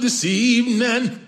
This evening.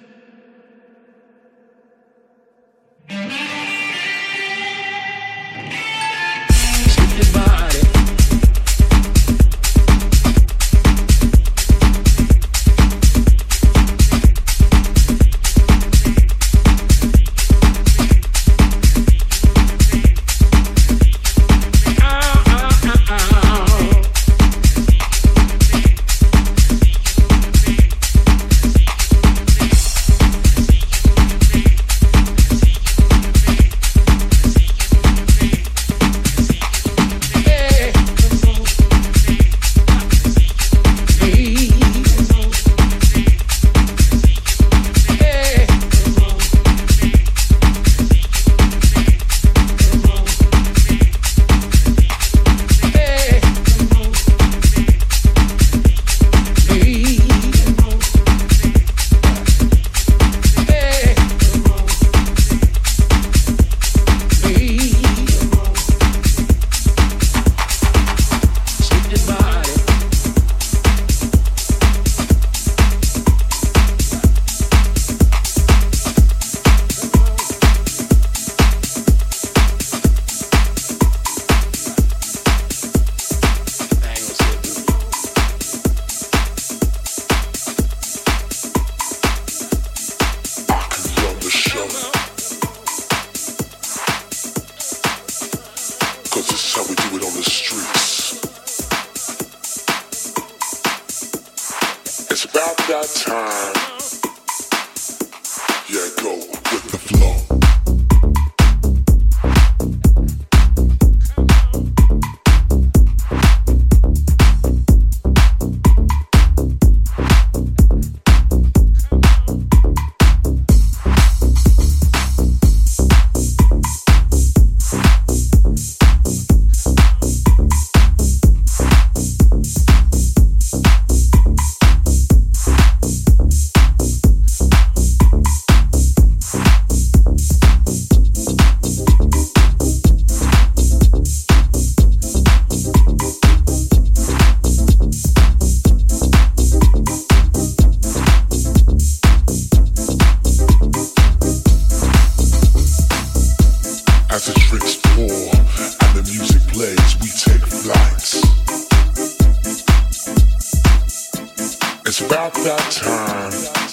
It's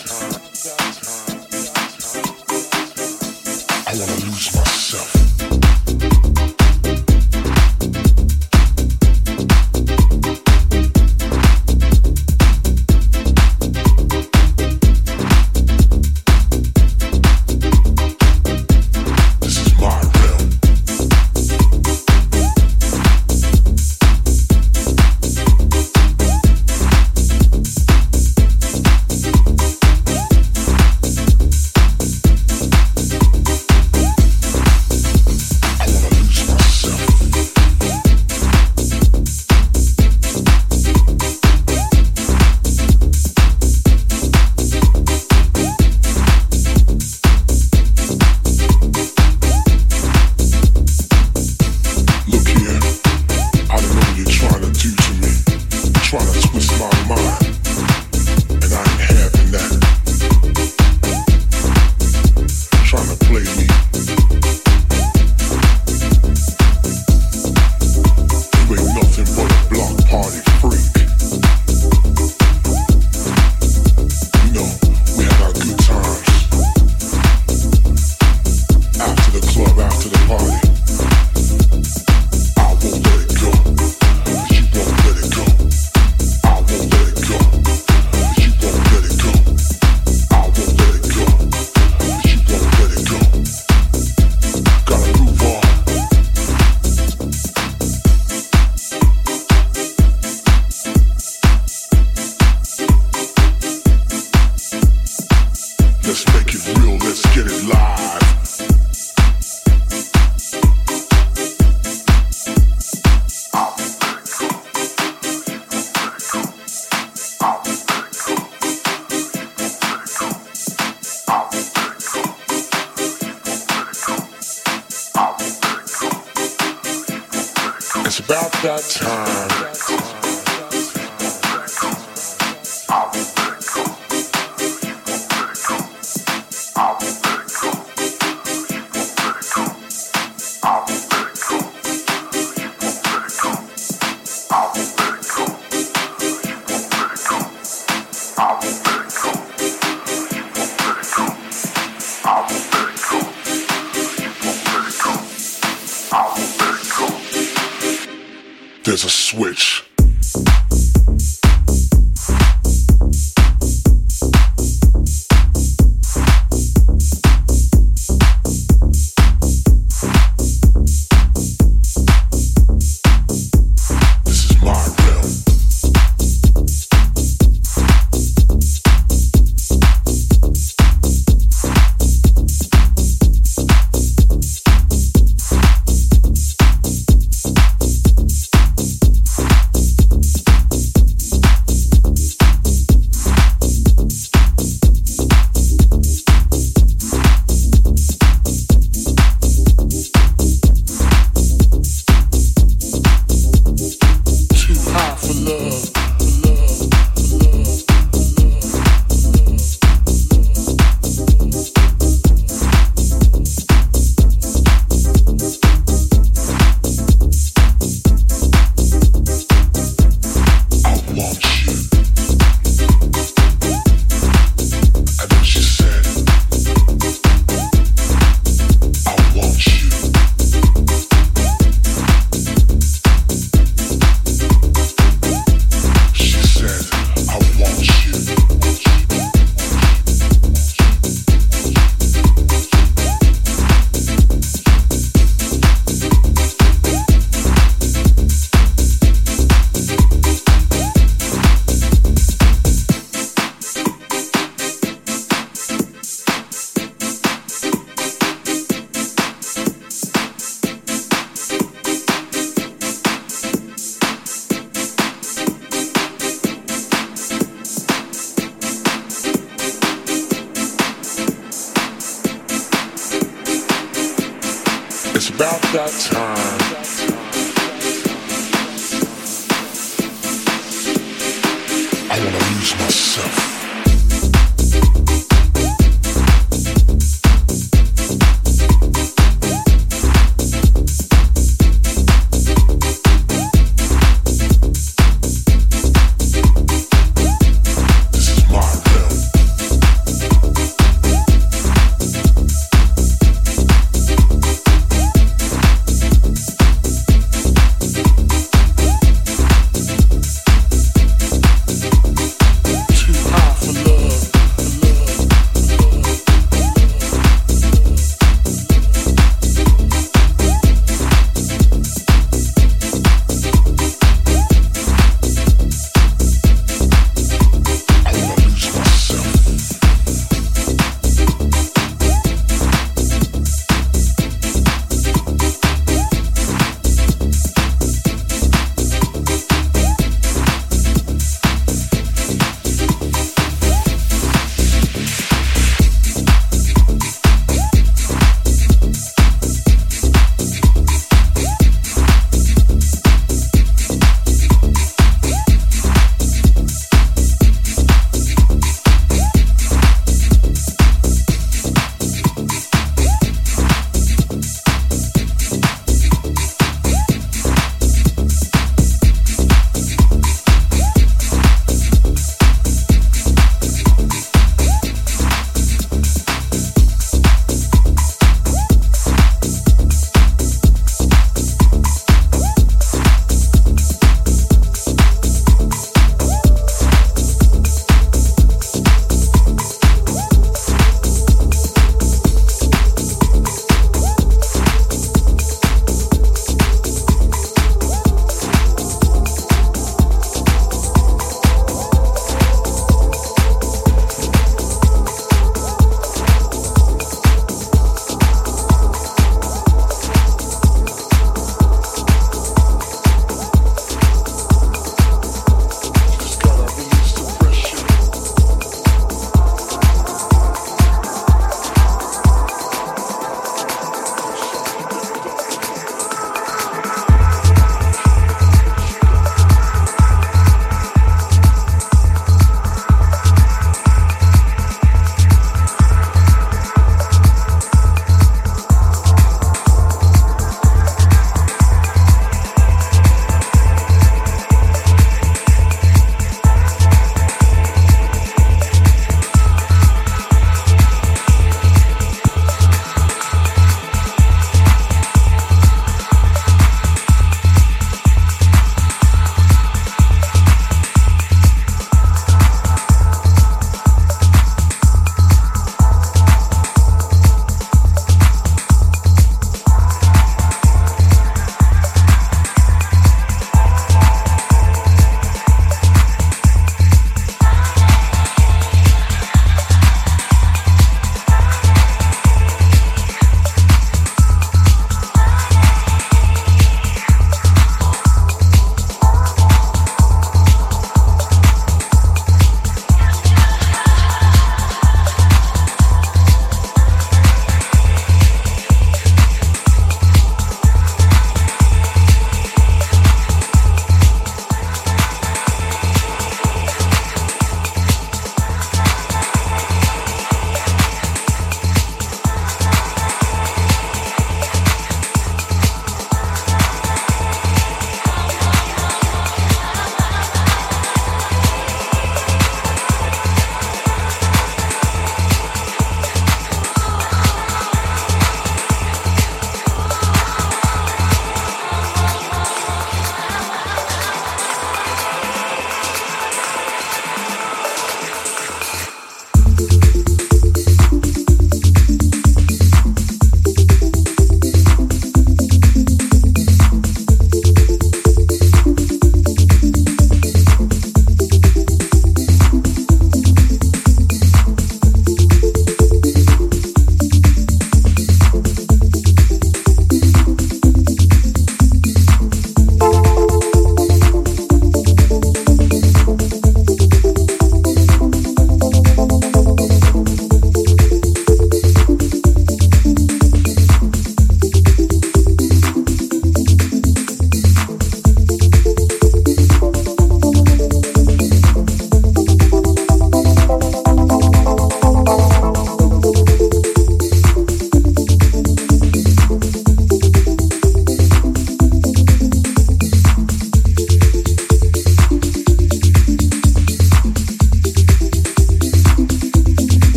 that time.